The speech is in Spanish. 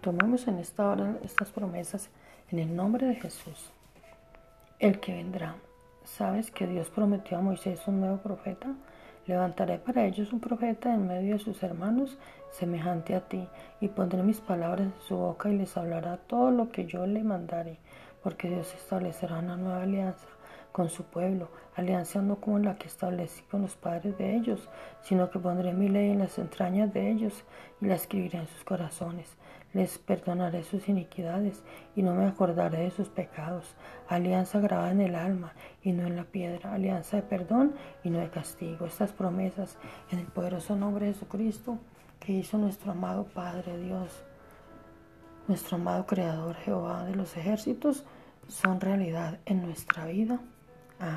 Tomemos en esta hora estas promesas en el nombre de Jesús. El que vendrá. ¿Sabes que Dios prometió a Moisés un nuevo profeta? Levantaré para ellos un profeta en medio de sus hermanos, semejante a ti, y pondré mis palabras en su boca y les hablará todo lo que yo le mandaré, porque Dios establecerá una nueva alianza con su pueblo, alianza no como la que establecí con los padres de ellos, sino que pondré mi ley en las entrañas de ellos y la escribiré en sus corazones. Les perdonaré sus iniquidades y no me acordaré de sus pecados. Alianza grabada en el alma y no en la piedra. Alianza de perdón y no de castigo. Estas promesas en el poderoso nombre de Jesucristo que hizo nuestro amado Padre Dios, nuestro amado Creador Jehová de los ejércitos, son realidad en nuestra vida. Um,